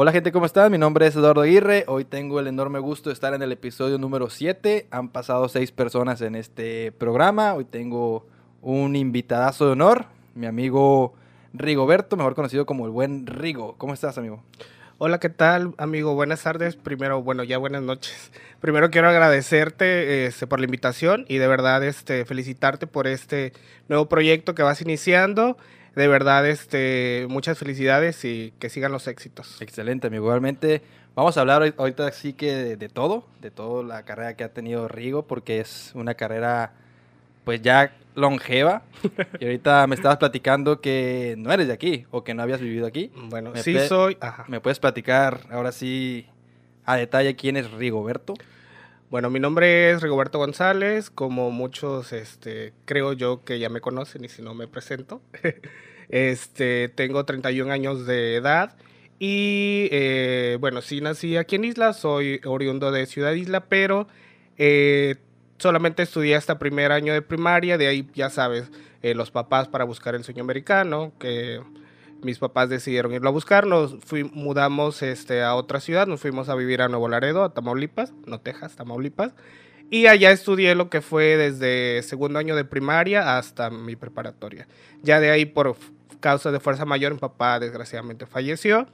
Hola gente, ¿cómo están? Mi nombre es Eduardo Aguirre. Hoy tengo el enorme gusto de estar en el episodio número 7. Han pasado seis personas en este programa. Hoy tengo un invitadazo de honor, mi amigo Rigoberto, mejor conocido como el buen Rigo. ¿Cómo estás, amigo? Hola, ¿qué tal, amigo? Buenas tardes. Primero, bueno, ya buenas noches. Primero quiero agradecerte este, por la invitación y de verdad este, felicitarte por este nuevo proyecto que vas iniciando de verdad, este, muchas felicidades y que sigan los éxitos. Excelente, amigo. Igualmente, vamos a hablar ahorita sí que de, todo, de toda la carrera que ha tenido Rigo, porque es una carrera, pues ya longeva. y ahorita me estabas platicando que no eres de aquí o que no habías vivido aquí. Bueno, sí soy. ¿Me puedes platicar ahora sí a detalle quién es Rigoberto? Bueno, mi nombre es Rigoberto González, como muchos, este, creo yo que ya me conocen y si no me presento. este, tengo 31 años de edad y, eh, bueno, sí nací aquí en Isla, soy oriundo de Ciudad Isla, pero eh, solamente estudié hasta primer año de primaria, de ahí ya sabes, eh, los papás para buscar el sueño americano, que mis papás decidieron irlo a buscar, nos mudamos este, a otra ciudad, nos fuimos a vivir a Nuevo Laredo, a Tamaulipas, no Texas, Tamaulipas, y allá estudié lo que fue desde segundo año de primaria hasta mi preparatoria. Ya de ahí, por causa de fuerza mayor, mi papá desgraciadamente falleció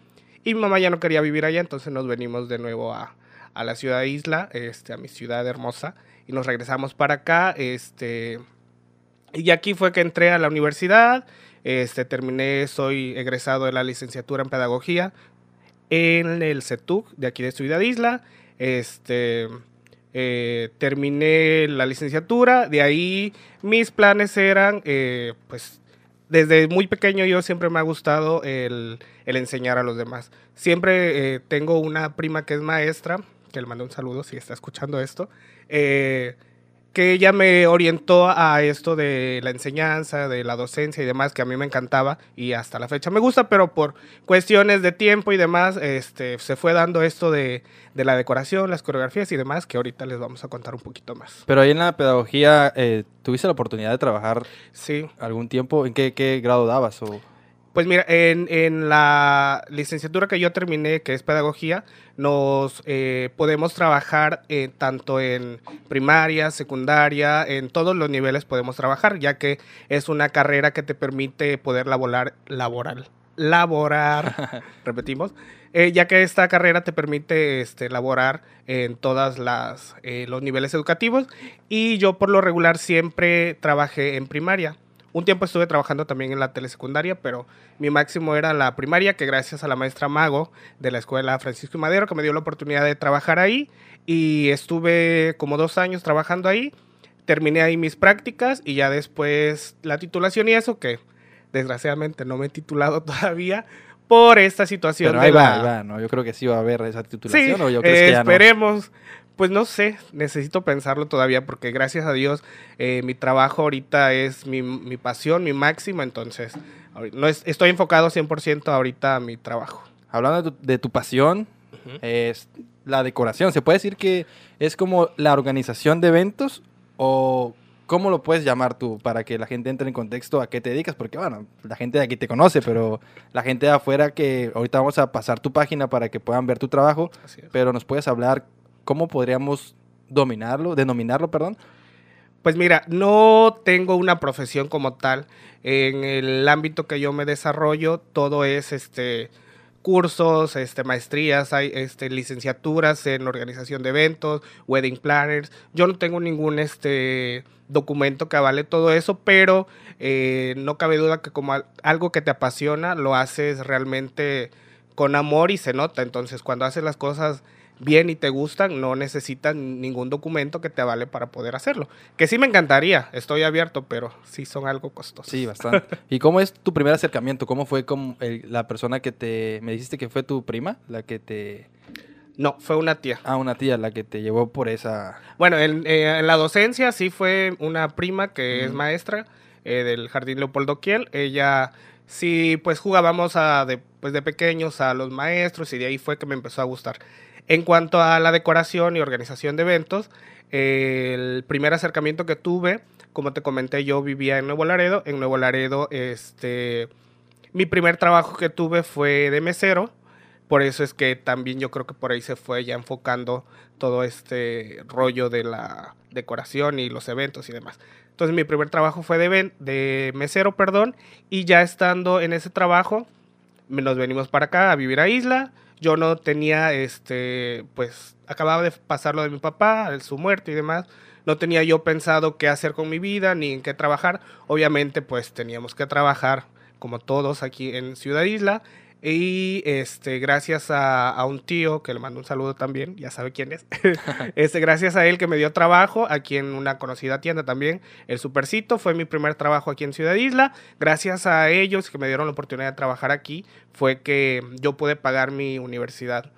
y mi mamá ya no quería vivir allá, entonces nos venimos de nuevo a, a la ciudad Isla, este, a mi ciudad hermosa, y nos regresamos para acá, este, y aquí fue que entré a la universidad, este, terminé, soy egresado de la licenciatura en pedagogía en el CETUC de aquí de Ciudad Isla. Este, eh, terminé la licenciatura, de ahí mis planes eran, eh, pues, desde muy pequeño yo siempre me ha gustado el, enseñar a los demás. Siempre eh, tengo una prima que es maestra, que le mando un saludo si está escuchando esto que ella me orientó a esto de la enseñanza, de la docencia y demás, que a mí me encantaba y hasta la fecha me gusta, pero por cuestiones de tiempo y demás, este, se fue dando esto de, la decoración, las coreografías y demás, que ahorita les vamos a contar un poquito más. Pero ahí en la pedagogía, eh, ¿tuviste la oportunidad de trabajar sí. algún tiempo? ¿En qué, qué grado dabas? O? Pues mira, en, la licenciatura que yo terminé, que es pedagogía, nos eh, podemos trabajar eh, tanto en primaria, secundaria, en todos los niveles podemos trabajar, ya que es una carrera que te permite poder laborar, laboral, laborar, repetimos, eh, ya que esta carrera te permite este, laborar en todos los niveles educativos. Y yo por lo regular siempre trabajé en primaria. Un tiempo estuve trabajando también en la telesecundaria, pero mi máximo era la primaria, que gracias a la maestra Mago de la escuela Francisco y Madero, que me dio la oportunidad de trabajar ahí, y estuve como dos años trabajando ahí. Terminé ahí mis prácticas y ya después la titulación y eso, que desgraciadamente no me he titulado todavía, por esta situación. Pero ahí va, ahí va, ¿no? Yo creo que sí va a haber esa titulación. ¿o yo creo que ya esperemos. Pues no sé, necesito pensarlo todavía porque gracias a Dios eh, mi trabajo ahorita es mi, mi, pasión, mi máxima, entonces no estoy enfocado 100% ahorita a mi trabajo. Hablando de tu, pasión, es la decoración. ¿Se puede decir que es como la organización de eventos o cómo lo puedes llamar tú para que la gente entre en contexto a qué te dedicas? Porque bueno, la gente de aquí te conoce, pero la gente de afuera que ahorita vamos a pasar tu página para que puedan ver tu trabajo, pero nos puedes hablar ¿cómo podríamos dominarlo, denominarlo, perdón? Pues mira, no tengo una profesión como tal. En el ámbito que yo me desarrollo, todo es este cursos, este, maestrías, hay este, licenciaturas en organización de eventos, wedding planners. Yo no tengo ningún este, documento que avale todo eso, pero eh, no cabe duda que como algo que te apasiona, lo haces realmente con amor y se nota. Entonces, cuando haces las cosas bien y te gustan, no necesitas ningún documento que te avale para poder hacerlo. Que sí me encantaría, estoy abierto, pero sí son algo costosos. Sí, bastante. ¿Y cómo es tu primer acercamiento? ¿Cómo fue con la persona que te... Me dijiste que fue tu prima, la que te... No, fue una tía. Ah, una tía la que te llevó por esa... Bueno, en, eh, la docencia sí fue una prima que es maestra eh, del Jardín Leopoldo Kiel. Ella sí, pues jugábamos a de, pues de pequeños a los maestros y de ahí fue que me empezó a gustar. En cuanto a la decoración y organización de eventos, el primer acercamiento que tuve, como te comenté, yo vivía en Nuevo Laredo. En Nuevo Laredo, este, mi primer trabajo que tuve fue de mesero. Por eso es que también yo creo que por ahí se fue ya enfocando todo este rollo de la decoración y los eventos y demás. Entonces mi primer trabajo fue de, mesero, perdón, y ya estando en ese trabajo, nos venimos para acá a vivir a Isla. Yo no tenía, este, pues, acababa de pasar lo de mi papá, su muerte y demás. No tenía yo pensado qué hacer con mi vida ni en qué trabajar. Obviamente, pues, teníamos que trabajar como todos aquí en Ciudad Isla. Y este, gracias a, un tío que le mando un saludo también, ya sabe quién es. este, gracias a él que me dio trabajo aquí en una conocida tienda también, el Supercito, fue mi primer trabajo aquí en Ciudad Isla. Gracias a ellos que me dieron la oportunidad de trabajar aquí, fue que yo pude pagar mi universidad.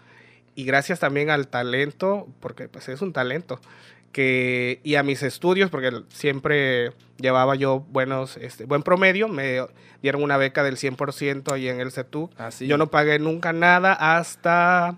Y gracias también al talento, porque pues es un talento que, y a mis estudios, porque siempre llevaba yo buenos, este, buen promedio, me dieron una beca del 100% ahí en el CETUC. Ah, yo no pagué nunca nada hasta,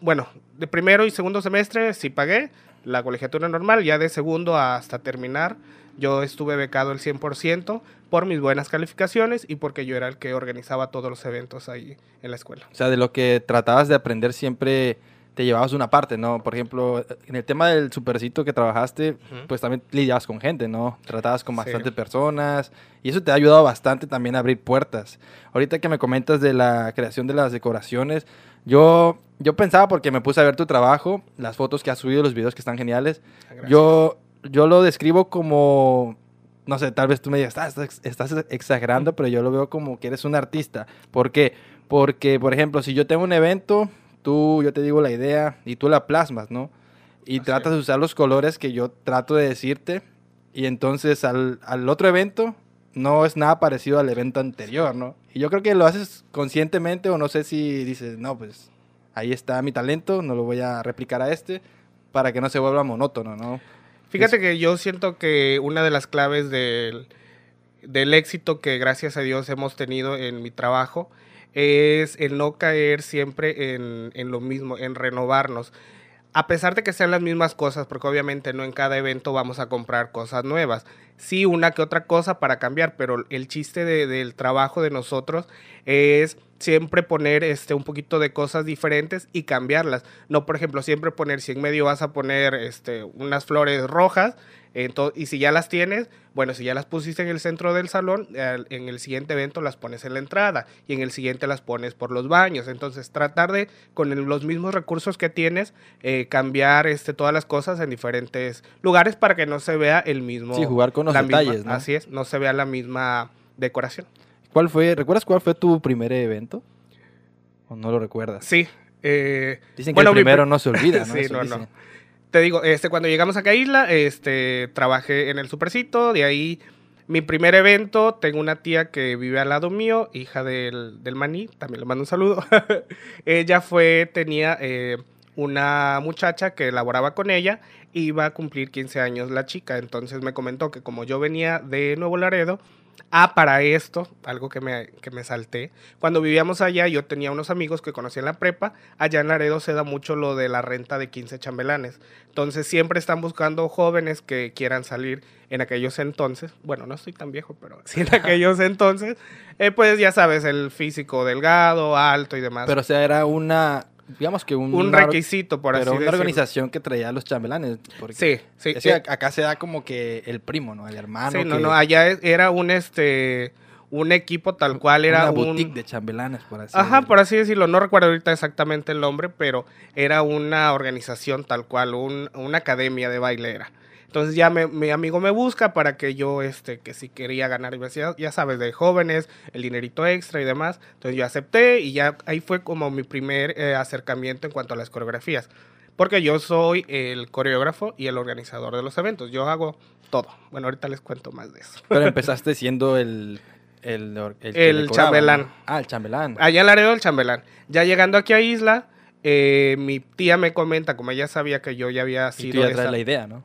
bueno, de primero y segundo semestre sí pagué la colegiatura normal, ya de segundo hasta terminar yo estuve becado el 100% por mis buenas calificaciones y porque yo era el que organizaba todos los eventos ahí en la escuela. O sea, de lo que tratabas de aprender siempre te llevabas una parte, ¿no? Por ejemplo, en el tema del supercito que trabajaste, pues también lidiabas con gente, ¿no? Tratabas con bastantes personas y eso te ha ayudado bastante también a abrir puertas. Ahorita que me comentas de la creación de las decoraciones, yo, yo pensaba porque me puse a ver tu trabajo, las fotos que has subido, los videos que están geniales. Ah, yo, yo lo describo como no sé, tal vez tú me digas, ah, estás, estás, exagerando, pero yo lo veo como que eres un artista. ¿Por qué? Porque, por ejemplo, si yo tengo un evento tú, yo te digo la idea y tú la plasmas, ¿no? Y tratas de usar los colores que yo trato de decirte y entonces al, al, otro evento no es nada parecido al evento anterior, ¿no? Y yo creo que lo haces conscientemente o no sé si dices, no, pues ahí está mi talento, no lo voy a replicar a este para que no se vuelva monótono, ¿no? Fíjate que yo siento que una de las claves del, del éxito que gracias a Dios hemos tenido en mi trabajo es el no caer siempre en, en lo mismo, en renovarnos a pesar de que sean las mismas cosas, porque obviamente no en cada evento vamos a comprar cosas nuevas, sí una que otra cosa para cambiar, pero el chiste del trabajo de nosotros es siempre poner este un poquito de cosas diferentes y cambiarlas. No, por ejemplo, siempre poner si en medio vas a poner este unas flores rojas, y si ya las tienes, bueno, si ya las pusiste en el centro del salón, en el siguiente evento las pones en la entrada y en el siguiente las pones por los baños. Entonces, tratar de, con los mismos recursos que tienes, eh, cambiar este, todas las cosas en diferentes lugares para que no se vea el mismo. Sí, jugar con los detalles, ¿no? Así es, no se vea la misma decoración. ¿Cuál fue, recuerdas cuál fue tu primer evento? ¿O no lo recuerdas? Sí. Eh, Dicen que el primero no se olvida, ¿no? sí, no, no te digo, este, cuando llegamos a Isla, este, trabajé en el Supercito, de ahí mi primer evento, tengo una tía que vive al lado mío, hija del, del maní, también le mando un saludo. ella fue, tenía eh, una muchacha que laboraba con ella, iba a cumplir 15 años la chica, entonces me comentó que como yo venía de Nuevo Laredo, Ah, para esto, algo que me, que me salté. Cuando vivíamos allá, yo tenía unos amigos que conocí en la prepa. Allá en Laredo se da mucho lo de la renta de 15 chambelanes. Entonces, siempre están buscando jóvenes que quieran salir en aquellos entonces. Bueno, no estoy tan viejo, pero sí en aquellos entonces. Eh, pues ya sabes, el físico delgado, alto y demás. Pero, o sea, era una digamos que un, un requisito, por pero una organización que traía a los chambelanes. sí, sí. acá se da como que el primo, ¿no? El hermano. Sí, no, no, allá era un este un equipo tal cual era una boutique de chambelanes, por así Ajá, por así decirlo. No recuerdo ahorita exactamente el nombre, pero era una organización tal cual, un, una academia de bailera. Entonces ya mi amigo me busca para que yo, este, que si quería ganar, ya, ya sabes, de jóvenes, el dinerito extra y demás. Entonces yo acepté y ya ahí fue como mi primer eh, acercamiento en cuanto a las coreografías. Porque yo soy el coreógrafo y el organizador de los eventos. Yo hago todo. Bueno, ahorita les cuento más de eso. Pero empezaste siendo el... El, el, chambelán. Ah, el chambelán. Allá en Laredo, el chambelán. Ya llegando aquí a Isla, eh, mi tía me comenta, como ella sabía que yo ya había sido... Y la idea, ¿no?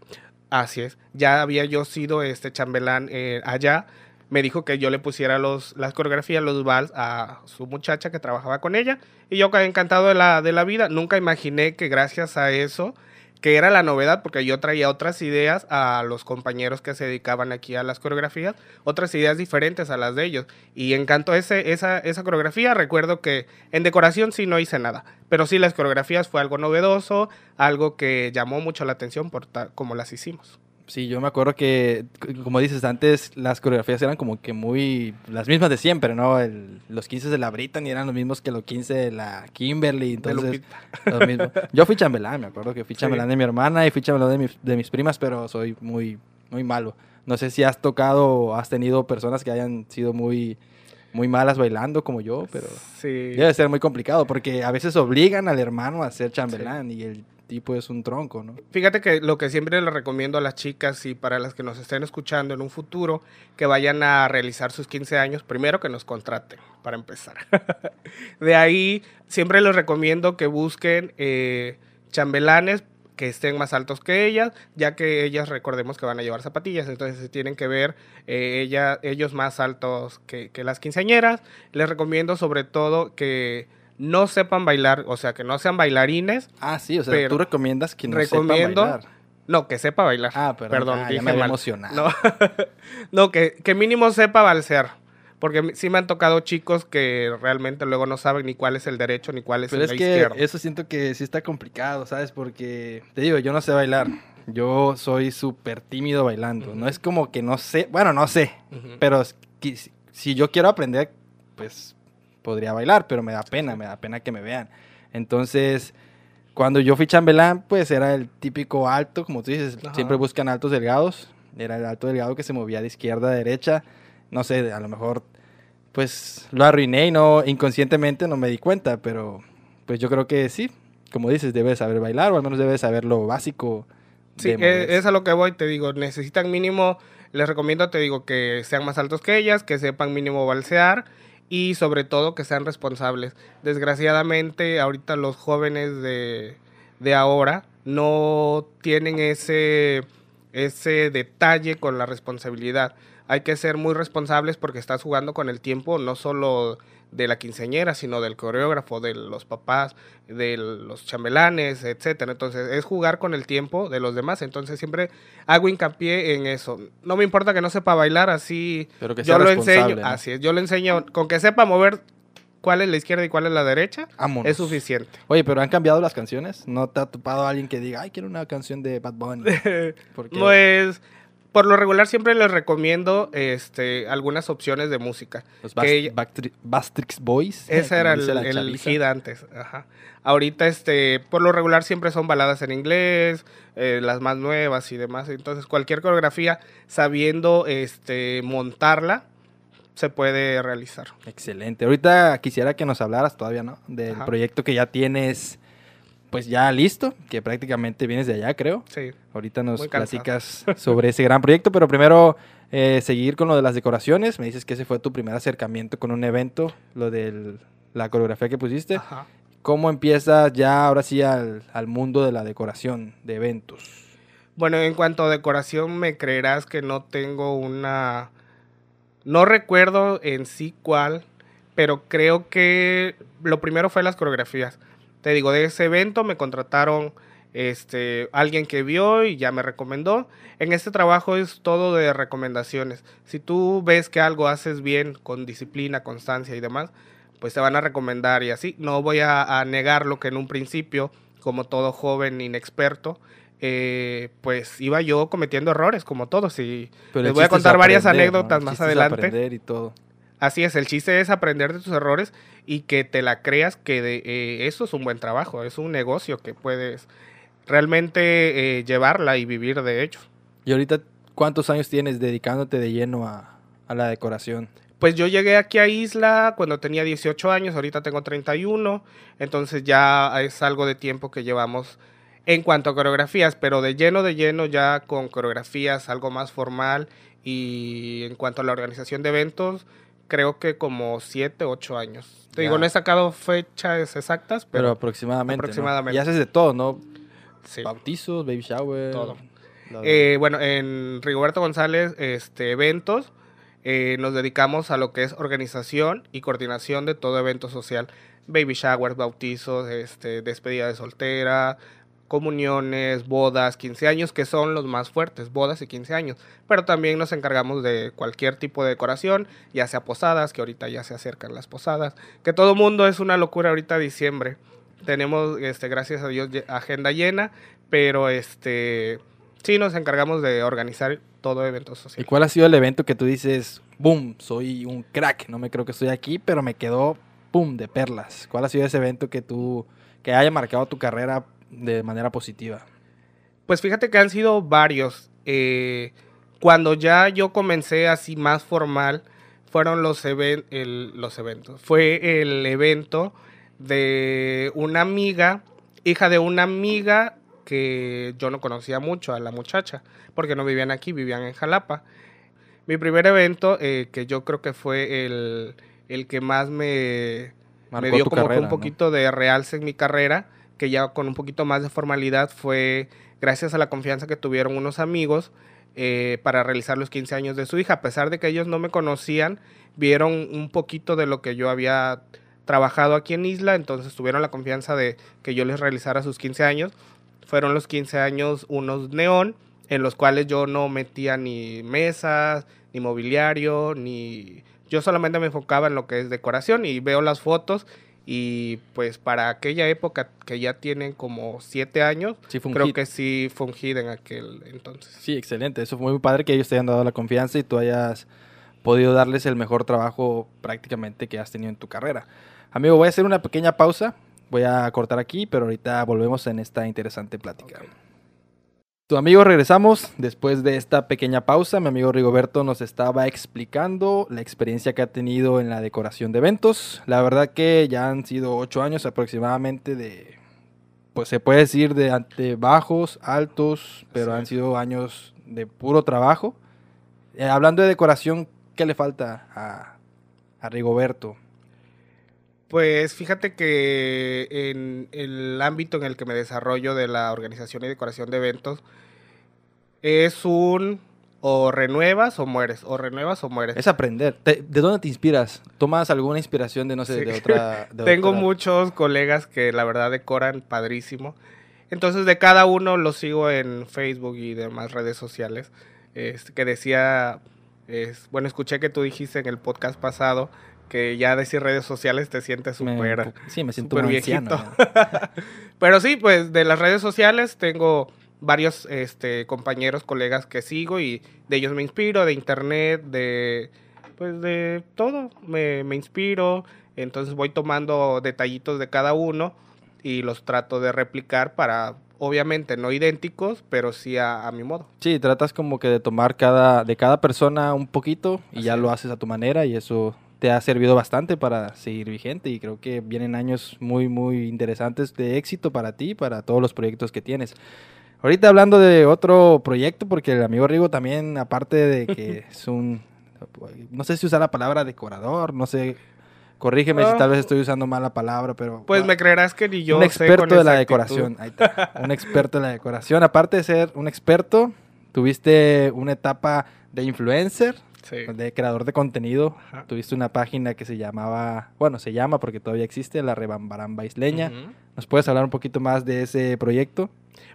Así es. Ya había yo sido este chambelán eh, allá. Me dijo que yo le pusiera los, las coreografías, los vals a su muchacha que trabajaba con ella. Y yo encantado de la, de la vida. Nunca imaginé que gracias a eso que era la novedad, porque yo traía otras ideas a los compañeros que se dedicaban aquí a las coreografías, otras ideas diferentes a las de ellos. Y encantó ese, esa, esa coreografía. Recuerdo que en decoración sí no hice nada, pero sí las coreografías fue algo novedoso, algo que llamó mucho la atención por como las hicimos. Sí, yo me acuerdo que, como dices antes, las coreografías eran como que muy las mismas de siempre, ¿no? los 15 de la Britney eran los mismos que los 15 de la Kimberly, entonces lo mismo. Yo fui chambelán, me acuerdo que fui chambelán de mi hermana y fui chambelán de, de mis primas, pero soy muy, muy malo. No sé si has tocado o has tenido personas que hayan sido muy, muy malas bailando como yo, pero debe ser muy complicado porque a veces obligan al hermano a ser chambelán y el tipo es un tronco, ¿no? Fíjate que lo que siempre le recomiendo a las chicas y para las que nos estén escuchando en un futuro, que vayan a realizar sus 15 años, primero que nos contraten, para empezar. de ahí, siempre les recomiendo que busquen eh, chambelanes que estén más altos que ellas, ya que ellas recordemos que van a llevar zapatillas, entonces tienen que ver eh, ellos más altos que las quinceañeras. Les recomiendo sobre todo que no sepan bailar, o sea, que no sean bailarines. Ah, sí, o sea, tú recomiendas que no recomiendo, sepa bailar. No, que sepa bailar. Ah, perdón, ah, dije me emocionado. No, no que, que, mínimo sepa balsear. Porque sí me han tocado chicos que realmente luego no saben ni cuál es el derecho ni cuál es Pero el es que Eso siento que sí está complicado, ¿sabes? Porque te digo, yo no sé bailar. Yo soy súper tímido bailando. No es como que no sé, bueno, no sé, pero si yo quiero aprender, pues podría bailar, pero me da pena, me da pena que me vean. Entonces, cuando yo fui chambelán, pues era el típico alto, como tú dices, siempre buscan altos delgados. Era el alto delgado que se movía de izquierda a derecha. No sé, a lo mejor, pues lo arruiné y no, inconscientemente no me di cuenta, pero pues yo creo que sí, como dices, debes saber bailar o al menos debes saber lo básico. Sí, e, es a lo que voy, te digo, necesitan mínimo, les recomiendo, te digo, que sean más altos que ellas, que sepan mínimo balsear y sobre todo que sean responsables. Desgraciadamente, ahorita los jóvenes de, de ahora no tienen ese, ese detalle con la responsabilidad. Hay que ser muy responsables porque estás jugando con el tiempo, no solo de la quinceañera, sino del coreógrafo, de los papás, de los chambelanes, etcétera. Entonces, es jugar con el tiempo de los demás. Entonces, siempre hago hincapié en eso. No me importa que no sepa bailar, así Pero que yo lo enseño, así es, yo le enseño con que sepa mover cuál es la izquierda y cuál es la derecha, es suficiente. Oye, pero han cambiado las canciones. ¿No te ha topado alguien que diga, ay, quiero una canción de Bad Bunny? pues por lo regular siempre les recomiendo este, algunas opciones de música. Los Bastrix Boys. Ese era el, el hit antes. Ajá. Ahorita, este, por lo regular siempre son baladas en inglés, eh, las más nuevas y demás. Entonces, cualquier coreografía, sabiendo este, montarla, se puede realizar. Excelente. Ahorita quisiera que nos hablaras todavía, ¿no? Del proyecto que ya tienes pues ya listo, que prácticamente vienes de allá, creo. Sí. Ahorita nos platicas sobre ese gran proyecto, pero primero eh, seguir con lo de las decoraciones. Me dices que ese fue tu primer acercamiento con un evento, lo de la coreografía que pusiste. Ajá. ¿Cómo empiezas ya ahora sí al, al mundo de la decoración de eventos? Bueno, en cuanto a decoración, me creerás que no tengo una... No recuerdo en sí cuál, pero creo que lo primero fue las coreografías te digo, de ese evento me contrataron este, alguien que vio y ya me recomendó. En este trabajo es todo de recomendaciones. Si tú ves que algo haces bien con disciplina, constancia y demás, pues te van a recomendar y así. No voy a, negar lo que en un principio, como todo joven inexperto, eh, pues iba yo cometiendo errores, como todos. Y les voy a contar varias anécdotas más adelante. y todo. Así es, el chiste es aprender de tus errores y que te la creas que de, eh, eso es un buen trabajo, es un negocio que puedes realmente eh, llevarla y vivir de hecho. ¿Y ahorita cuántos años tienes dedicándote de lleno a, a la decoración? Pues yo llegué aquí a Isla cuando tenía 18 años, ahorita tengo 31, entonces ya es algo de tiempo que llevamos en cuanto a coreografías, pero de lleno de lleno ya con coreografías algo más formal y en cuanto a la organización de eventos, creo que como 7, 8 años. Te digo, no he sacado fechas exactas, pero, aproximadamente. aproximadamente. Y haces de todo, ¿no? Sí. Bautizos, baby shower. Todo. Eh, bueno, en Rigoberto González, este, eventos, eh, nos dedicamos a lo que es organización y coordinación de todo evento social. Baby showers, bautizos, este, despedida de soltera, comuniones, bodas, 15 años, que son los más fuertes, bodas y 15 años. Pero también nos encargamos de cualquier tipo de decoración, ya sea posadas, que ahorita ya se acercan las posadas, que todo mundo es una locura ahorita diciembre. Tenemos, este, gracias a Dios, agenda llena, pero este, sí nos encargamos de organizar todo evento social. ¿Y cuál ha sido el evento que tú dices, boom, soy un crack, no me creo que estoy aquí, pero me quedó, boom, de perlas? ¿Cuál ha sido ese evento que tú, que haya marcado tu carrera de manera positiva? Pues fíjate que han sido varios. Eh, cuando ya yo comencé así más formal, fueron los, los eventos. Fue el evento de una amiga, hija de una amiga que yo no conocía mucho a la muchacha, porque no vivían aquí, vivían en Jalapa. Mi primer evento, eh, que yo creo que fue el, que más me, me dio como un poquito de realce en mi carrera, que ya con un poquito más de formalidad fue gracias a la confianza que tuvieron unos amigos eh, para realizar los 15 años de su hija. A pesar de que ellos no me conocían, vieron un poquito de lo que yo había trabajado aquí en Isla, entonces tuvieron la confianza de que yo les realizara sus 15 años. Fueron los 15 años unos neón, en los cuales yo no metía ni mesas, ni mobiliario, ni... Yo solamente me enfocaba en lo que es decoración y veo las fotos y pues para aquella época que ya tienen como siete años, creo que sí fungid en aquel entonces. Sí, excelente. Eso fue muy padre que ellos te hayan dado la confianza y tú hayas podido darles el mejor trabajo prácticamente que has tenido en tu carrera. Amigo, voy a hacer una pequeña pausa. Voy a cortar aquí, pero ahorita volvemos en esta interesante plática. Tu amigo, regresamos después de esta pequeña pausa. Mi amigo Rigoberto nos estaba explicando la experiencia que ha tenido en la decoración de eventos. La verdad que ya han sido ocho años aproximadamente de, pues se puede decir de, bajos, altos, pero han sido años de puro trabajo. Eh, hablando de decoración, ¿qué le falta a, a Rigoberto? Pues fíjate que en el ámbito en el que me desarrollo de la organización y decoración de eventos es un o renuevas o mueres, o renuevas o mueres. Es aprender. ¿De dónde te inspiras? ¿Tomas alguna inspiración de, no sé, de otra? Tengo muchos colegas que la verdad decoran padrísimo. Entonces de cada uno lo sigo en Facebook y demás redes sociales. Este, que decía, es, bueno, escuché que tú dijiste en el podcast pasado que ya decir redes sociales te sientes súper sí, me siento super viejito. Pero sí, pues de las redes sociales tengo varios este, compañeros, colegas que sigo y de ellos me inspiro, de internet, de pues de todo, me, me inspiro, entonces voy tomando detallitos de cada uno y los trato de replicar para obviamente no idénticos, pero sí a, mi modo. Sí, tratas como que de tomar cada, de cada persona un poquito y ya lo haces a tu manera y eso te ha servido bastante para seguir vigente y creo que vienen años muy, muy interesantes de éxito para ti y para todos los proyectos que tienes. Ahorita hablando de otro proyecto, porque el amigo Rigo también, aparte de que es un, no sé si usar la palabra decorador, no sé, corrígeme si tal vez estoy usando mal la palabra, pero... Pues me creerás que ni yo... Un experto de la decoración, un experto de la decoración. Aparte de ser un experto, tuviste una etapa de influencer, de creador de contenido. Tuviste una página que se llamaba, bueno, se llama porque todavía existe, la Rebambaramba Isleña. ¿Nos puedes hablar un poquito más de ese proyecto?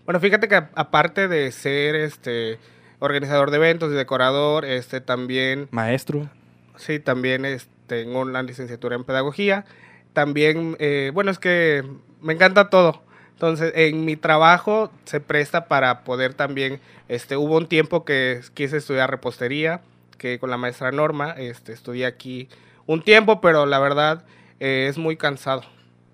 Bueno, fíjate que aparte de ser este organizador de eventos y decorador, este también... Maestro. Sí, también este, tengo una licenciatura en pedagogía. También, eh, bueno, es que me encanta todo. Entonces, en mi trabajo se presta para poder también, este, hubo un tiempo que quise estudiar repostería, que con la maestra Norma, este, estudié aquí un tiempo, pero la verdad eh, es muy cansado.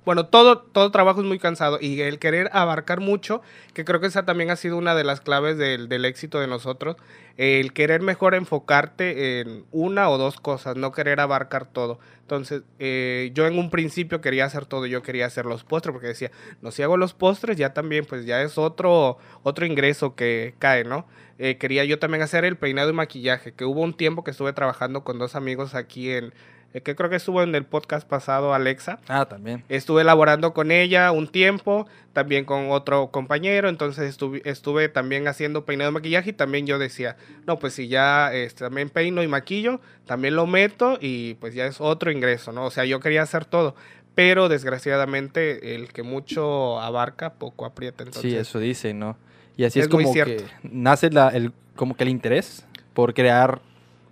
Bueno, todo, todo trabajo es muy cansado y el querer abarcar mucho, que creo que esa también ha sido una de las claves del, del éxito de nosotros, el querer mejor enfocarte en una o dos cosas, no querer abarcar todo. Entonces, eh, yo en un principio quería hacer todo, yo quería hacer los postres, porque decía, no, si hago los postres, ya también, pues ya es otro, otro ingreso que cae, ¿no? Eh, quería yo también hacer el peinado y maquillaje, que hubo un tiempo que estuve trabajando con dos amigos aquí en, que creo que estuvo en el podcast pasado, Alexa. Ah, también. Estuve elaborando con ella un tiempo, también con otro compañero, entonces estuve, estuve también haciendo peinado y maquillaje y también yo decía, no, pues si ya este, también peino y maquillo, también lo meto y pues ya es otro ingreso, ¿no? O sea, yo quería hacer todo, pero desgraciadamente el que mucho abarca, poco aprieta. Entonces, sí, eso dice, ¿no? Y así es, como que nace la, el, como que el interés por crear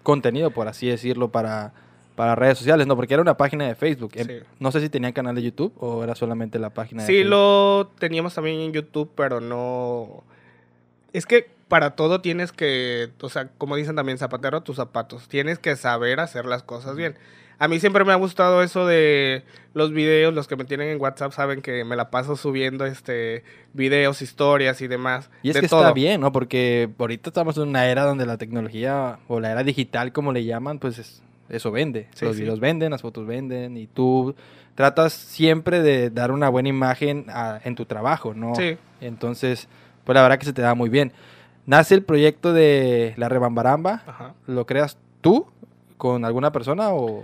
contenido, por así decirlo, para, para redes sociales, ¿no? Porque era una página de Facebook. Em, Sí. No sé si tenían canal de YouTube o era solamente la página de Sí, Facebook. lo teníamos también en YouTube, pero no... Es que para todo tienes que, o sea, como dicen también, zapatero tus zapatos. Tienes que saber hacer las cosas bien. A mí siempre me ha gustado eso de los videos, los que me tienen en WhatsApp saben que me la paso subiendo este videos, historias y demás. Y es de que todo. está bien, ¿no? Porque ahorita estamos en una era donde la tecnología o la era digital, como le llaman, pues es- eso vende. Sí, Los sí. videos venden, las fotos venden y tú tratas siempre de dar una buena imagen a- en tu trabajo, ¿no? Sí. Entonces, pues la verdad que se te da muy bien. Nace el proyecto de la Rebambaramba. Ajá. ¿Lo creas tú con alguna persona o...?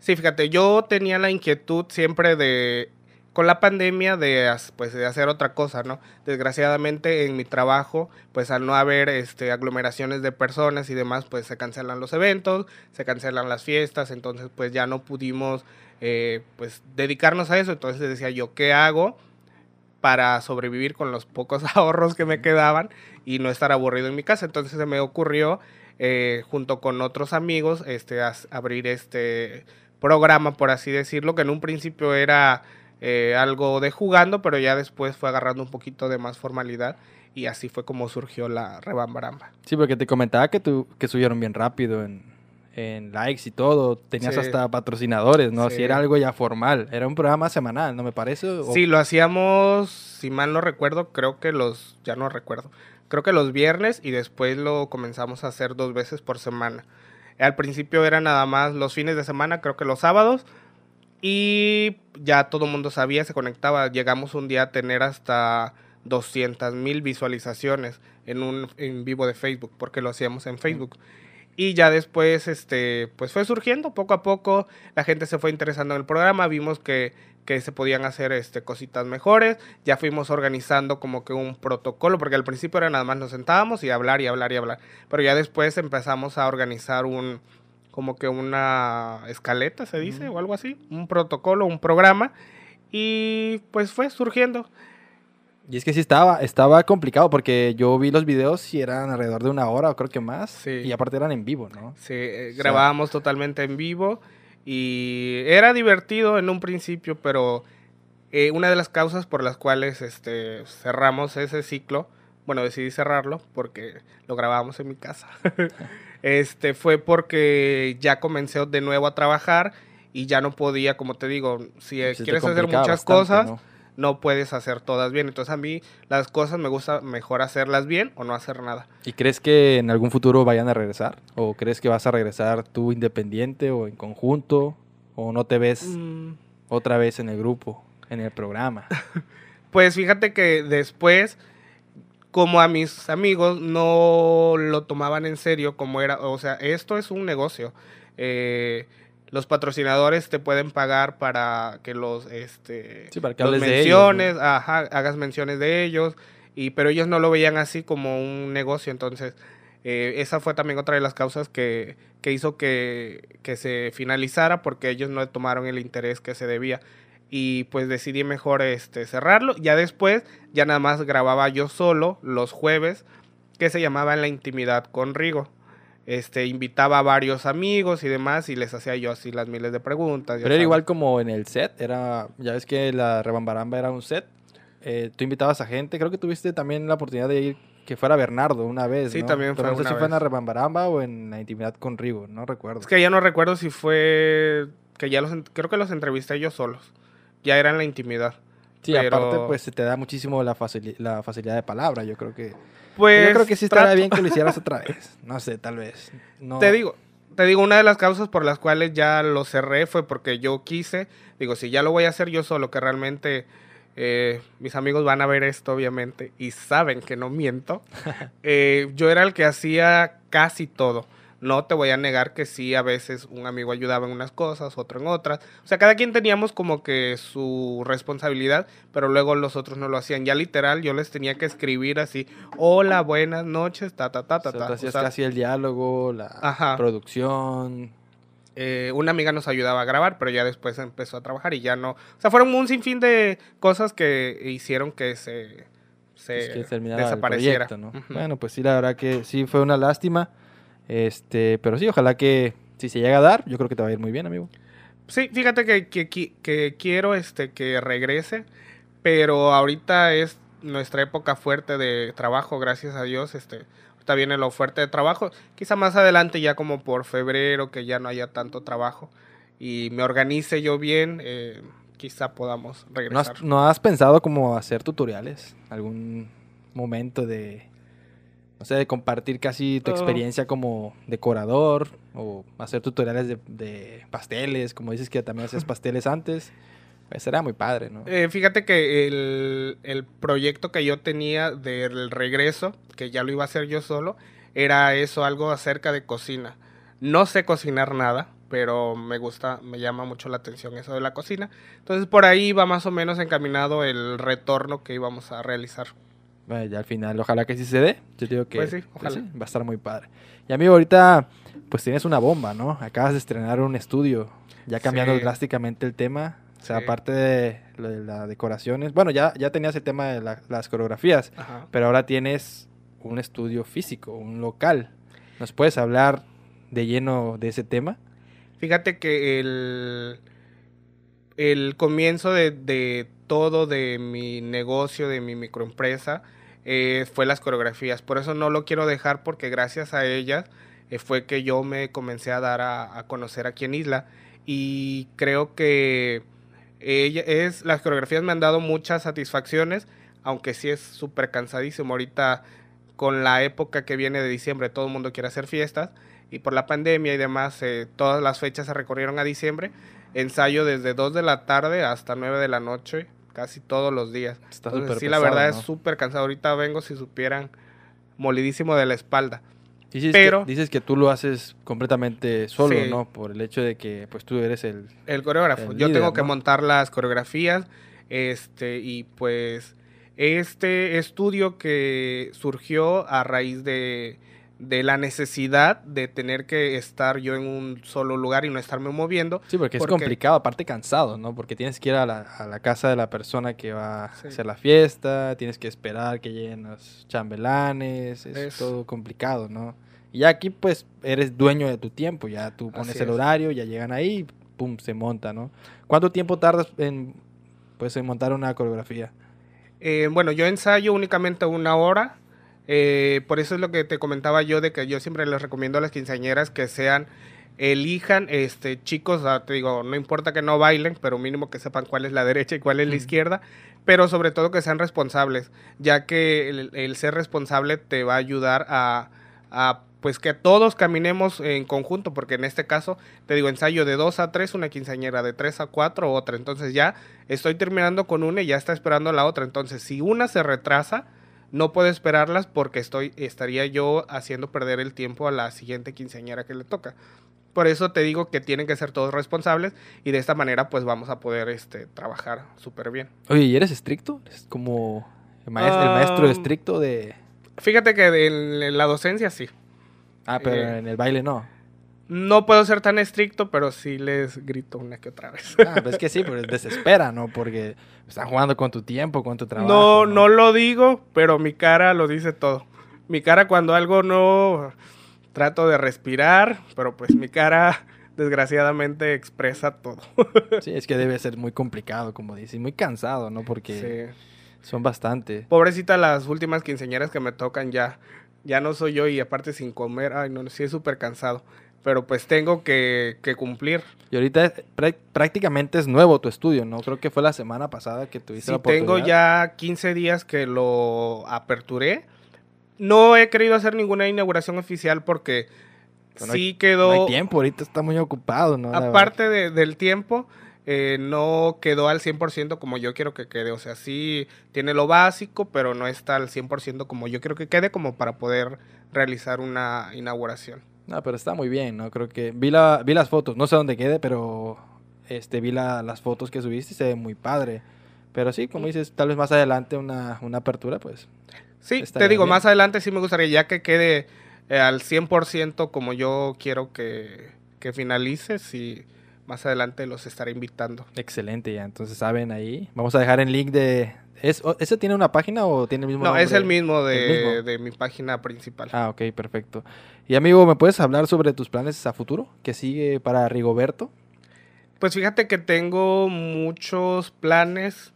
Sí, fíjate, yo tenía la inquietud siempre de, con la pandemia, de, pues, de hacer otra cosa, ¿no? Desgraciadamente en mi trabajo, pues al no haber este, aglomeraciones de personas y demás, pues se cancelan los eventos, se cancelan las fiestas, entonces pues ya no pudimos eh, pues dedicarnos a eso, entonces decía yo, ¿qué hago? para sobrevivir con los pocos ahorros que me quedaban y no estar aburrido en mi casa. Entonces se me ocurrió, eh, junto con otros amigos, este, abrir este programa, por así decirlo, que en un principio era eh, algo de jugando, pero ya después fue agarrando un poquito de más formalidad y así fue como surgió la rebambaramba. Sí, porque te comentaba que, tú, que subieron bien rápido en, en likes y todo. Tenías Sí. hasta patrocinadores, ¿no? Sí. Si era algo ya formal. Era un programa semanal, ¿no me parece? O- Sí, lo hacíamos, si mal no recuerdo, creo que los, ya no recuerdo, creo que los viernes y después lo comenzamos a hacer dos veces por semana. Al principio era nada más los fines de semana, creo que los sábados, y ya todo el mundo sabía, se conectaba. Llegamos un día a tener hasta 200 mil visualizaciones en un en vivo de Facebook, porque lo hacíamos en Facebook. Y ya después, este, pues fue surgiendo poco a poco, la gente se fue interesando en el programa, vimos que, que se podían hacer este, cositas mejores, ya fuimos organizando como que un protocolo, porque al principio era nada más nos sentábamos y hablar y hablar y hablar, pero ya después empezamos a organizar un, como que una escaleta, se dice, o algo así, un protocolo, un programa, y pues fue surgiendo. Y es que sí estaba, estaba complicado porque yo vi los videos y eran alrededor de una hora o creo que más. Sí. Y aparte eran en vivo, ¿no? Sí, eh, O sea- grabábamos totalmente en vivo y era divertido en un principio, pero eh, una de las causas por las cuales este, cerramos ese ciclo, bueno, decidí cerrarlo porque lo grabábamos en mi casa, este, fue porque ya comencé de nuevo a trabajar y ya no podía, como te digo, si quieres hacer muchas bastante, cosas, ¿no? no puedes hacer todas bien. Entonces a mí las cosas me gusta mejor hacerlas bien o no hacer nada. ¿Y crees que en algún futuro vayan a regresar? ¿O crees que vas a regresar tú independiente o en conjunto? ¿O no te ves Mm. otra vez en el grupo, en el programa? Pues fíjate que después, como a mis amigos no lo tomaban en serio, como era, o sea, esto es un negocio. Eh, los patrocinadores te pueden pagar para que los, este, Sí, para que los hables de ellos, menciones, ajá, hagas menciones de ellos, y pero ellos no lo veían así como un negocio, entonces eh, esa fue también otra de las causas que, que hizo que, que se finalizara porque ellos no tomaron el interés que se debía y pues decidí mejor este cerrarlo. Ya después, ya nada más grababa yo solo los jueves, que se llamaba En la intimidad con Rigo. Este, invitaba a varios amigos y demás y les hacía yo así las miles de preguntas. Pero era sabes. igual como en el set, era, ya ves que la Rebambaramba era un set, eh, tú invitabas a gente, creo que tuviste también la oportunidad de ir, que fuera Bernardo una vez, Sí, ¿no? también Pero fue no sé una si fue en la. Rebambaramba o en la intimidad con Rigo, no recuerdo. Es que ya no recuerdo si fue que ya los creo que los entrevisté yo solos. Ya era en la intimidad. sí, pero- aparte pues se te da muchísimo la, facili- la facilidad de palabra, yo creo que... Pues yo creo que sí estaría trato- bien que lo hicieras otra vez, no sé, tal vez. No, Te digo, te digo, una de las causas por las cuales ya lo cerré fue porque yo quise, digo, si ya lo voy a hacer yo solo, que realmente eh, mis amigos van a ver esto, obviamente, y saben que no miento, eh, yo era el que hacía casi todo. No te voy a negar que sí, a veces un amigo ayudaba en unas cosas, otro en otras. O sea, cada quien teníamos como que su responsabilidad, pero luego los otros no lo hacían. Ya literal, yo les tenía que escribir así, hola, buenas noches, ta, ta, ta, o ta, sea, ta. tú O hacías sea, casi el diálogo, la Ajá. producción... eh, una amiga nos ayudaba a grabar, pero ya después empezó a trabajar y ya no. O sea, fueron un sinfín de cosas que hicieron que se, se desapareciera. ¿no? Bueno, pues sí, la verdad que sí fue una lástima. Este, pero sí, ojalá que si se llega a dar, yo creo que te va a ir muy bien, amigo. Sí, fíjate que, que, que quiero este, que regrese, pero ahorita es nuestra época fuerte de trabajo, gracias a Dios. Este, ahorita viene la oferta de trabajo. Quizá más adelante, ya como por febrero, que ya no haya tanto trabajo y me organice yo bien, eh, quizá podamos regresar. ¿No has, pensado como hacer tutoriales? ¿Algún momento de, no sé, de compartir casi tu experiencia como decorador o hacer tutoriales de, de pasteles, como dices que también haces pasteles antes? Pues era muy padre, ¿no? Eh, fíjate que el, proyecto que yo tenía del regreso, que ya lo iba a hacer yo solo, era eso, algo acerca de cocina. No sé cocinar nada, pero me gusta, me llama mucho la atención eso de la cocina. Entonces por ahí va más o menos encaminado el retorno que íbamos a realizar. Bueno, ya al final, ojalá que sí se dé. Yo digo que pues sí, va a estar muy padre. Y amigo, ahorita pues tienes una bomba, ¿no? Acabas de estrenar un estudio, ya cambiando drásticamente el tema o sea, aparte de, las decoraciones, bueno, ya, ya tenías el tema de las coreografías, pero ahora tienes un estudio físico, un local. ¿Nos puedes hablar de lleno de ese tema? Fíjate que el, el comienzo de, todo de mi negocio, de mi microempresa, eh, fue las coreografías. Por eso no lo quiero dejar porque gracias a ellas eh, fue que yo me comencé a dar a, a conocer aquí en Isla. Y creo que ella es, las coreografías me han dado muchas satisfacciones, aunque sí es súper cansadísimo ahorita con la época que viene de diciembre, todo el mundo quiere hacer fiestas y por la pandemia y demás, eh, todas las fechas se recorrieron a diciembre. Ensayo desde 2 de la tarde hasta 9 de la noche, casi todos los días. sí, la verdad es súper cansado. Ahorita vengo, si supieran, molidísimo de la espalda. Dices, pero, que, dices que tú lo haces completamente solo, ¿no? Por el hecho de que pues tú eres el... El coreógrafo. Yo tengo que montar las coreografías este y pues este estudio que surgió a raíz de, de la necesidad de tener que estar yo en un solo lugar y no estarme moviendo. Sí, porque, es complicado, aparte cansado, ¿no? Porque tienes que ir a la, a la casa de la persona que va a hacer la fiesta, tienes que esperar que lleguen los chambelanes, es, todo complicado, ¿no? Y aquí pues eres dueño de tu tiempo, ya tú pones el horario, ya llegan ahí, pum, se monta, ¿no? ¿Cuánto tiempo tardas en, pues, en montar una coreografía? Eh, bueno, yo ensayo únicamente una hora eh, por eso es lo que te comentaba yo de que yo siempre les recomiendo a las quinceañeras que sean elijan este chicos, te digo, no importa que no bailen, pero mínimo que sepan cuál es la derecha y cuál es la izquierda, pero sobre todo que sean responsables, ya que el, ser responsable te va a ayudar a, a, pues que todos caminemos en conjunto, porque en este caso, te digo, ensayo de 2 a 3, una quinceañera, de 3 a 4, otra, entonces ya estoy terminando con una y ya está esperando la otra, entonces si una se retrasa, no puedo esperarlas porque estoy, estaría yo haciendo perder el tiempo a la siguiente quinceañera que le toca. Por eso te digo que tienen que ser todos responsables y de esta manera pues vamos a poder este, trabajar súper bien. Oye, ¿y eres estricto? ¿Es como el maestro, estricto de...? Fíjate que en la docencia sí. Ah, pero eh, en el baile no. No puedo ser tan estricto, pero sí les grito una que otra vez. Ah, pues es que sí, pues desespera, ¿no? Porque están jugando con tu tiempo, con tu trabajo. No, no, lo digo, pero mi cara lo dice todo. Mi cara cuando algo no trato de respirar, pero pues mi cara desgraciadamente expresa todo. sí, es que debe ser muy complicado, como dices, muy cansado, ¿no? Porque son bastante. Pobrecita las últimas quinceañeras que me tocan ya. Ya no soy yo y aparte sin comer, ay no, sí es súper cansado pero pues tengo que, cumplir. Y ahorita prácticamente es nuevo tu estudio, ¿no? Creo que fue la semana pasada que tuviste la oportunidad. tengo ya 15 días que lo aperturé. No he querido hacer ninguna inauguración oficial porque sí quedó... No hay tiempo, ahorita está muy ocupado, ¿no? Aparte del tiempo, eh, no quedó al 100% como yo quiero que quede. O sea, sí tiene lo básico, pero no está al 100% como yo quiero que quede como para poder realizar una inauguración. No, pero está muy bien, ¿no? Creo que vi, la, vi las fotos, no sé dónde quede, pero este, vi las fotos que subiste y se ve muy padre. Pero sí, como dices, tal vez más adelante una, una apertura, pues. Sí, te digo, más adelante sí me gustaría ya que quede eh, al 100% como yo quiero que, que finalice, sí, más adelante los estaré invitando. Excelente, ya. Entonces saben ahí. Vamos a dejar el link de... ¿Es, ¿Ese tiene una página o tiene el mismo No, nombre? es el mismo de, ¿El mismo? de mi página principal. Ah, ok, perfecto. Y amigo, ¿me puedes hablar sobre tus planes a futuro? ¿Qué sigue para Rigoberto? Pues fíjate que tengo muchos planes,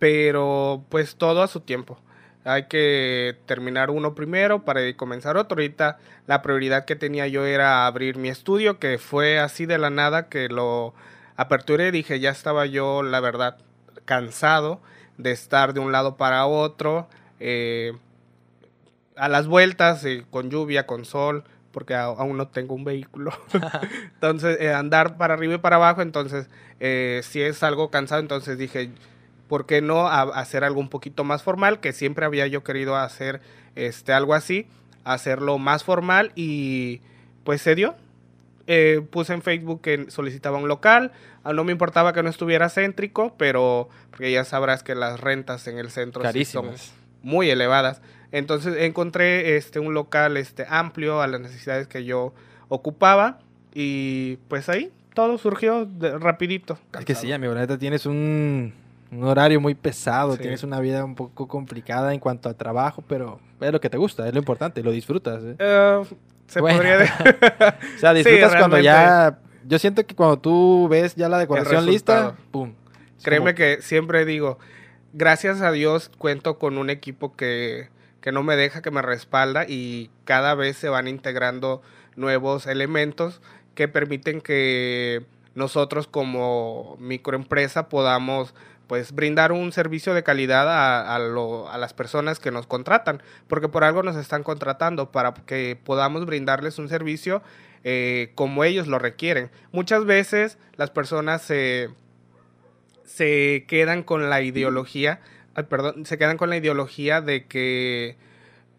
pero pues todo a su tiempo. Hay que terminar uno primero para comenzar otro. Ahorita la prioridad que tenía yo era abrir mi estudio, que fue así de la nada que lo aperturé. Dije, ya estaba yo, la verdad, cansado de estar de un lado para otro, eh, a las vueltas, eh, con lluvia, con sol, porque a- aún no tengo un vehículo. entonces, eh, andar para arriba y para abajo, entonces, eh, si es algo cansado, entonces dije, ¿por qué no a- hacer algo un poquito más formal? Que siempre había yo querido hacer este, algo así, hacerlo más formal y pues se dio. Eh, puse en Facebook que solicitaba un local, no me importaba que no estuviera céntrico, pero porque ya sabrás que las rentas en el centro sí son muy elevadas. Entonces encontré este un local este amplio a las necesidades que yo ocupaba y pues ahí todo surgió de- rapidito. Es que sí, cansado. amigo, la neta tienes un, un horario muy pesado, Sí. tienes una vida un poco complicada en cuanto a trabajo, pero es lo que te gusta, es lo importante, lo disfrutas. ¿eh? Eh, se Bueno. podría de- O sea, disfrutas cuando realmente. ya... Yo siento que cuando tú ves ya la decoración lista. ¡pum! Es Créeme como- que siempre digo, gracias a Dios cuento con un equipo que, que no me deja, que me respalda y cada vez se van integrando nuevos elementos que permiten que nosotros como microempresa podamos pues brindar un servicio de calidad a, a lo- a las personas que nos contratan, porque por algo nos están contratando, para que podamos brindarles un servicio eh, como ellos lo requieren. Muchas veces las personas se se quedan con la ideología, ay, perdón, se quedan con la ideología de que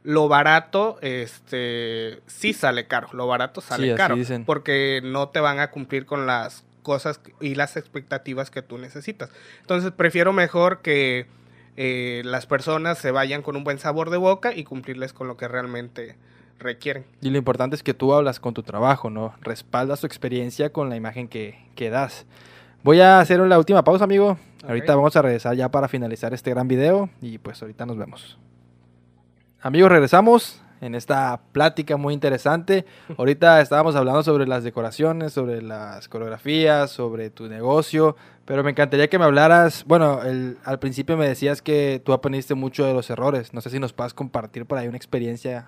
lo barato, este, sí sale caro, lo barato sale Sí, caro, dicen. porque no te van a cumplir con las cosas y las expectativas que tú necesitas. Entonces prefiero mejor que eh, las personas se vayan con un buen sabor de boca y cumplirles con lo que realmente requieren. Y lo importante es que tú hablas con tu trabajo, ¿no? Respaldas tu experiencia con la imagen que, que das. Voy a hacer la última pausa, amigo. Ahorita vamos a regresar ya para finalizar este gran video y pues ahorita nos vemos. Amigos, regresamos en esta plática muy interesante. Ahorita estábamos hablando sobre las decoraciones, sobre las coreografías, sobre tu negocio, pero me encantaría que me hablaras, bueno, el- al principio me decías que tú aprendiste mucho de los errores. No sé si nos puedas compartir por ahí una experiencia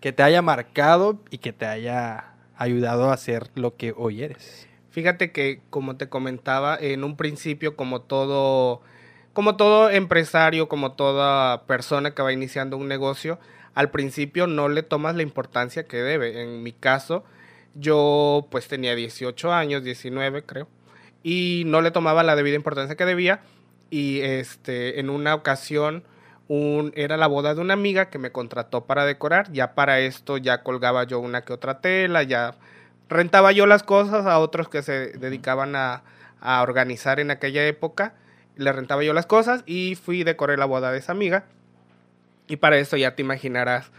que te haya marcado y que te haya ayudado a ser lo que hoy eres. Fíjate que, como te comentaba, en un principio, como todo, como todo empresario, como toda persona que va iniciando un negocio, al principio no le tomas la importancia que debe. En mi caso, yo pues tenía 18 años, 19 creo, y no le tomaba la debida importancia que debía. Y este, en una ocasión, un, era la boda de una amiga que me contrató para decorar. Ya para esto ya colgaba yo una que otra tela, ya rentaba yo las cosas a otros que se dedicaban a, a organizar en aquella época. Le rentaba yo las cosas y fui decoré la boda de esa amiga. Y para eso ya te imaginarás.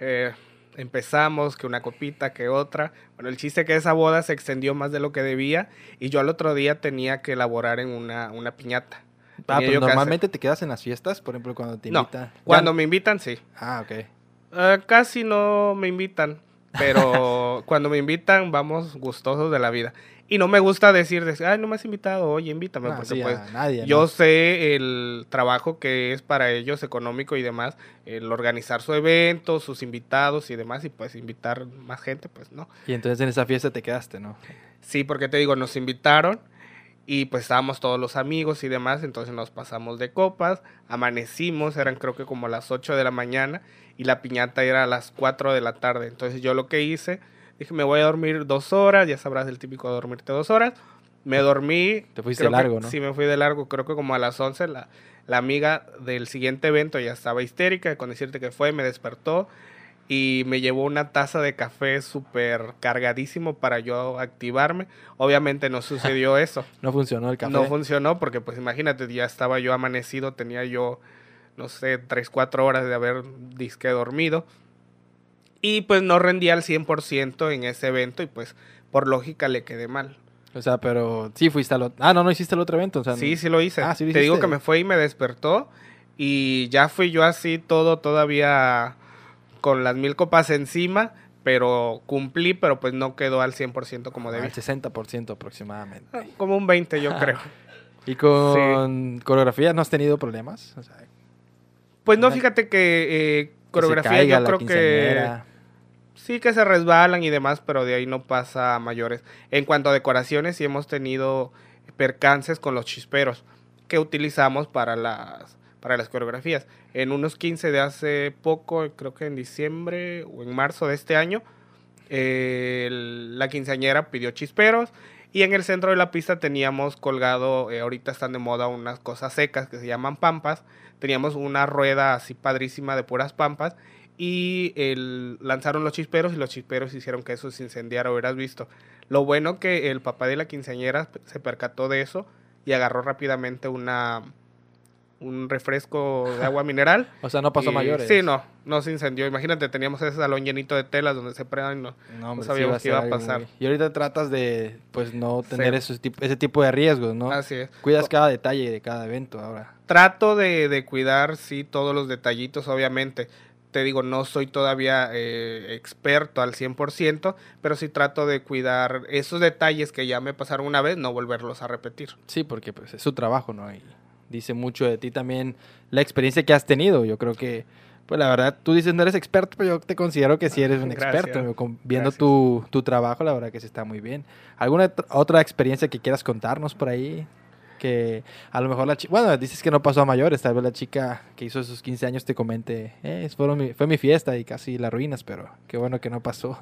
eh, empezamos, que una copita, que otra. Bueno, el chiste que esa boda se extendió más de lo que debía y yo al otro día tenía que elaborar en una, una piñata. Ah, pero que normalmente te quedas en las fiestas, por ejemplo, cuando te No, invitan. Ya- Cuando me invitan, sí. Ah, ok. Eh, casi no me invitan, pero cuando me invitan vamos gustosos de la vida. Y no me gusta decir, decir, ay, no me has invitado, oye, invítame, Ah, porque sí, pues nadie, yo ¿no? sé el trabajo que es para ellos económico y demás, el organizar su evento, sus invitados y demás, y pues invitar más gente, pues no. Y entonces en esa fiesta te quedaste, ¿no? Sí, porque te digo, nos invitaron y pues estábamos todos los amigos y demás, entonces nos pasamos de copas, amanecimos, eran creo que como las 8 de la mañana y la piñata era a las 4 de la tarde. Entonces yo lo que hice, dije, me voy a dormir dos horas, ya sabrás el típico de dormirte dos horas. Me dormí. Te fuiste que- largo, ¿no? Sí, me fui de largo, creo que como a las 11 la, la amiga del siguiente evento ya estaba histérica con decirte que fue, me despertó y me llevó una taza de café súper cargadísimo para yo activarme. Obviamente no sucedió eso. No funcionó el café. No funcionó porque pues imagínate, ya estaba yo amanecido, tenía yo, no sé, 3, 4 horas de haber disque dormido. Y pues no rendía al 100% en ese evento y pues por lógica le quedé mal. O sea, pero sí fuiste al otro. Ah, no, no hiciste el otro evento. O sea, sí, sí lo hice. Ah, sí lo Te digo que me fue y me despertó y ya fui yo así todo todavía con las mil copas encima, pero cumplí, pero pues no quedó al 100% como debía. Al 60% aproximadamente. Como un 20 yo creo. ¿Y con coreografía no has tenido problemas? O sea, Pues no, fíjate que eh, coreografía yo creo que sí que se resbalan y demás, pero de ahí no pasa a mayores. En cuanto a decoraciones, sí hemos tenido percances con los chisperos que utilizamos para las para las coreografías. En unos 15 de hace poco, creo que en diciembre o en marzo de este año, la quinceañera pidió chisperos y en el centro de la pista teníamos colgado, eh, ahorita están de moda unas cosas secas que se llaman pampas, teníamos una rueda así padrísima de puras pampas y lanzaron los chisperos y los chisperos hicieron que eso se incendiara, hubieras visto. Lo bueno que el papá de la quinceañera se percató de eso y agarró rápidamente una un refresco de agua mineral. O sea, no pasó y- mayores. Sí, no, no se incendió. Imagínate, teníamos ese salón llenito de telas donde se prueban y no, No, hombre, sí sabíamos a que iba a pasar. muy- Y ahorita tratas de, pues, no tener Sí. esos tip- ese tipo de riesgos, ¿no? Así es. Cuidas cada detalle de cada evento ahora. Trato de, de cuidar, sí, todos los detallitos, obviamente. Te digo, no soy todavía eh, experto al 100%, pero sí trato de cuidar esos detalles que ya me pasaron una vez, no volverlos a repetir. Sí, porque pues es su trabajo, ¿no? Y dice mucho de ti también la experiencia que has tenido. Yo creo que, pues la verdad, tú dices no eres experto, pero yo te considero que sí eres un Gracias. experto. Con- Viendo tu, tu trabajo, la verdad que sí está muy bien. ¿Alguna ot- otra experiencia que quieras contarnos por ahí? Que a lo mejor la chica, bueno, dices que no pasó a mayores, tal vez la chica que hizo esos 15 años te comente, eh, fueron mi- fue mi fiesta y casi la ruinas, pero qué bueno que no pasó.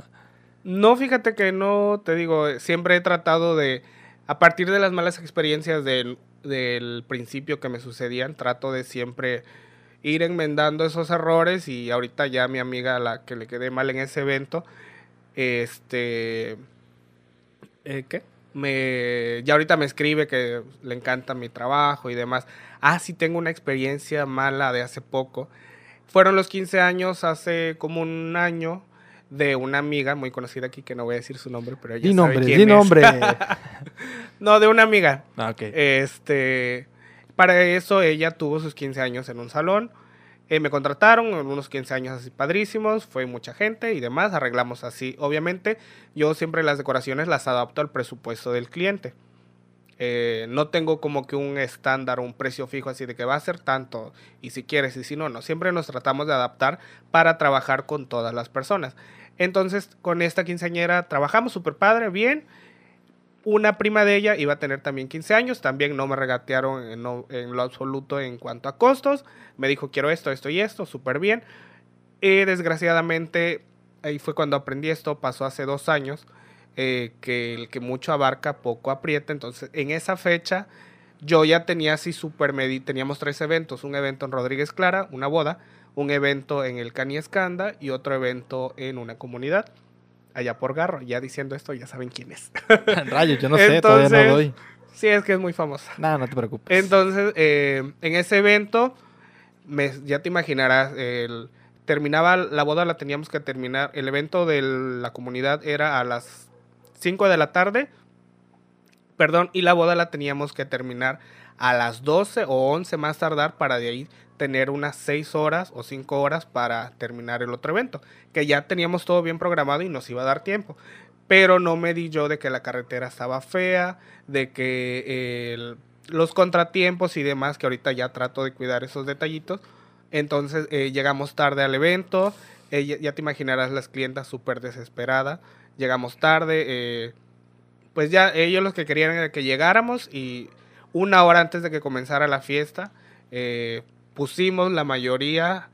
No, fíjate que no, te digo, siempre he tratado de, a partir de las malas experiencias del, del principio que me sucedían, trato de siempre ir enmendando esos errores y ahorita ya mi amiga, la que le quedé mal en ese evento, este, eh, ¿qué? Me, ya ahorita me escribe que le encanta mi trabajo y demás. Ah, sí tengo una experiencia mala de hace poco. Fueron los 15 años hace como un año de una amiga muy conocida aquí, que no voy a decir su nombre, pero ella Di sabe nombre, quién di es. nombre. no, de una amiga. Ah, ok. Este, para eso ella tuvo sus 15 años en un salón. Eh, me contrataron, en unos 15 años así padrísimos, fue mucha gente y demás, arreglamos así. Obviamente, yo siempre las decoraciones las adapto al presupuesto del cliente. Eh, no tengo como que un estándar, un precio fijo así de que va a ser tanto y si quieres y si no, no. Siempre nos tratamos de adaptar para trabajar con todas las personas. Entonces, con esta quinceañera trabajamos súper padre, bien. Una prima de ella iba a tener también 15 años, también no me regatearon en, lo absoluto en cuanto a costos. Me dijo, quiero esto, esto y esto, súper bien. Y desgraciadamente, ahí fue cuando aprendí esto, pasó hace dos años, eh, que el que mucho abarca, poco aprieta. Entonces, en esa fecha, yo ya tenía así súper medido, teníamos tres eventos, un evento en Rodríguez Clara, una boda, un evento en el Cani Escanda y otro evento en una comunidad, allá por Garro. Ya diciendo esto, ya saben quién es. Rayos, yo no sé, todavía no doy. sí, es que es muy famosa. Nada, no te preocupes. Entonces, eh, en ese evento, me- ya te imaginarás, el- terminaba la boda, la teníamos que terminar. El evento de la comunidad era a las 5 de la tarde, perdón, y la boda la teníamos que terminar a las 12 o 11 más tardar para de ahí tener unas 6 horas o 5 horas para terminar el otro evento, que ya teníamos todo bien programado y nos iba a dar tiempo. Pero no me di yo de que la carretera estaba fea, de que los contratiempos y demás, que ahorita ya trato de cuidar esos detallitos. Entonces eh, llegamos tarde al evento, eh, ya te imaginarás las clientas súper desesperadas, llegamos tarde, eh, pues ya ellos los que querían era que llegáramos y una hora antes de que comenzara la fiesta eh, pusimos la mayoría,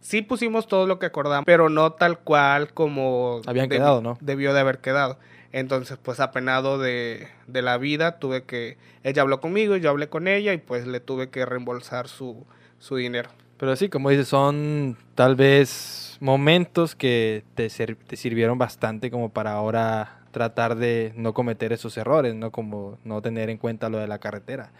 sí pusimos todo lo que acordamos, pero no tal cual como Habían debi- quedado, ¿no? debió de haber quedado. Entonces, pues apenado de, de la vida, tuve que, ella habló conmigo, yo hablé con ella y pues le tuve que reembolsar su, su dinero. Pero sí, como dices, son tal vez momentos que te, te sirvieron bastante como para ahora tratar de no cometer esos errores, ¿no? Como no tener en cuenta lo de la carretera.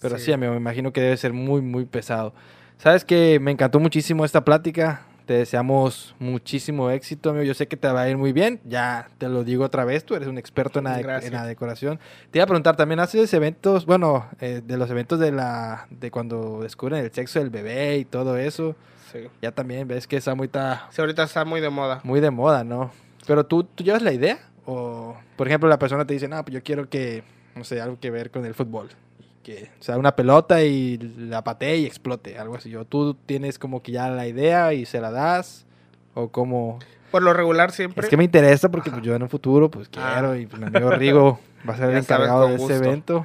Pero sí, Sí. amigo, me imagino que debe ser muy, muy pesado. Sabes que me encantó muchísimo esta plática. Te deseamos muchísimo éxito, amigo. Yo sé que te va a ir muy bien. Ya te lo digo otra vez, tú eres un experto en la, en la decoración. Te iba a preguntar, ¿también haces eventos, bueno, eh, de los eventos de la de cuando descubren el sexo del bebé y todo eso? Sí. Ya también ves que esa muy... Ta, sí, ahorita está muy de moda. Muy de moda, ¿no? Pero tú, tú llevas la idea o, por ejemplo, la persona te dice, no, pues yo quiero que, no sé, algo que ver con el fútbol que o sea una pelota y la patee y explote, algo así. O tú tienes como que ya la idea y se la das, o como... Por lo regular siempre... Es que me interesa porque pues, yo en un futuro pues ah. quiero y pues, mi amigo Rigo va a ser el encargado de ese evento.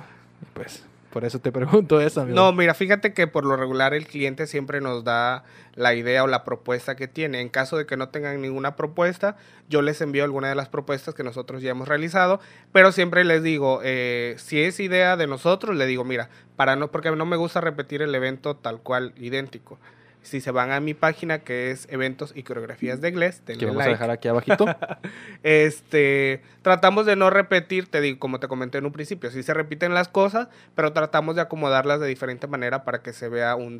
pues por eso te pregunto eso. No, mira, fíjate que por lo regular el cliente siempre nos da la idea o la propuesta que tiene. En caso de que no tengan ninguna propuesta, yo les envío alguna de las propuestas que nosotros ya hemos realizado, pero siempre les digo, eh, si es idea de nosotros, le digo, mira, para no, porque no me gusta repetir el evento tal cual idéntico. Si se van a mi página que es eventos y coreografías de inglés, que vamos a dejar aquí abajito. este, tratamos de no repetir, te digo, como te comenté en un principio, sí se repiten las cosas, pero tratamos de acomodarlas de diferente manera para que se vea un,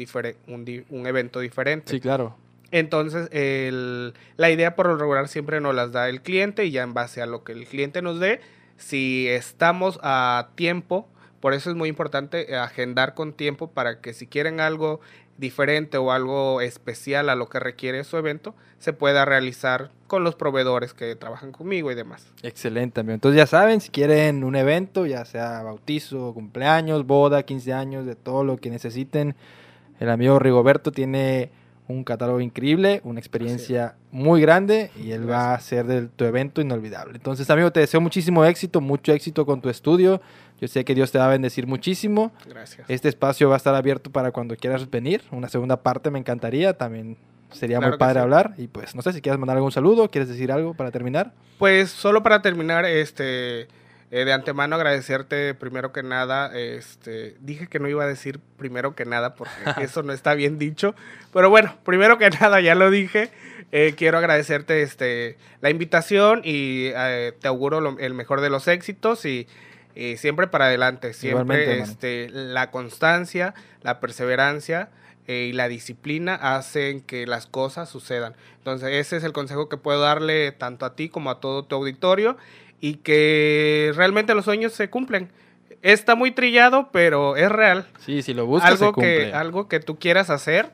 un, un evento diferente. Sí, claro. Entonces, el, la idea por lo regular siempre nos las da el cliente y ya en base a lo que el cliente nos dé, si estamos a tiempo, por eso es muy importante agendar con tiempo para que si quieren algo diferente o algo especial a lo que requiere su evento, se pueda realizar con los proveedores que trabajan conmigo y demás. Excelente, amigo. Entonces ya saben, si quieren un evento, ya sea bautizo, cumpleaños, boda, 15 años, de todo lo que necesiten, el amigo Rigoberto tiene un catálogo increíble, una experiencia muy grande y él va a hacer de tu evento inolvidable. Entonces, amigo, te deseo muchísimo éxito, mucho éxito con tu estudio. Yo sé que Dios te va a bendecir muchísimo. Gracias. Este espacio va a estar abierto para cuando quieras venir. Una segunda parte me encantaría. También sería muy padre hablar. Y pues, no sé si quieres mandar algún saludo, quieres decir algo para terminar. Pues solo para terminar, este, eh, de antemano agradecerte primero que nada. Este, dije que no iba a decir primero que nada porque eso no está bien dicho. Pero bueno, primero que nada ya lo dije. Eh, quiero agradecerte este, la invitación y eh, te auguro el mejor de los éxitos y y siempre para adelante, siempre este, la constancia, la perseverancia eh, y la disciplina hacen que las cosas sucedan. Entonces ese es el consejo que puedo darle tanto a ti como a todo tu auditorio y que realmente los sueños se cumplen. Está muy trillado, pero es real. Sí, si lo buscas algo Que, algo que tú quieras hacer,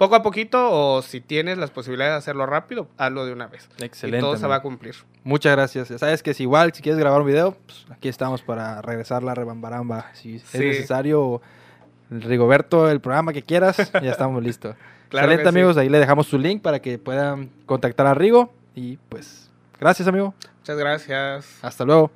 poco a poquito o si tienes las posibilidades de hacerlo rápido, hazlo de una vez. Excelente. Y todo se va a cumplir. Muchas gracias. Sabes que es igual, si quieres grabar un video, pues aquí estamos para regresar la rebambaramba. Si es necesario, Rigoberto, el programa que quieras, ya estamos listos. Excelente, amigos. Ahí le dejamos su link para que puedan contactar a Rigo. Y pues, gracias, amigo. Muchas gracias. Hasta luego.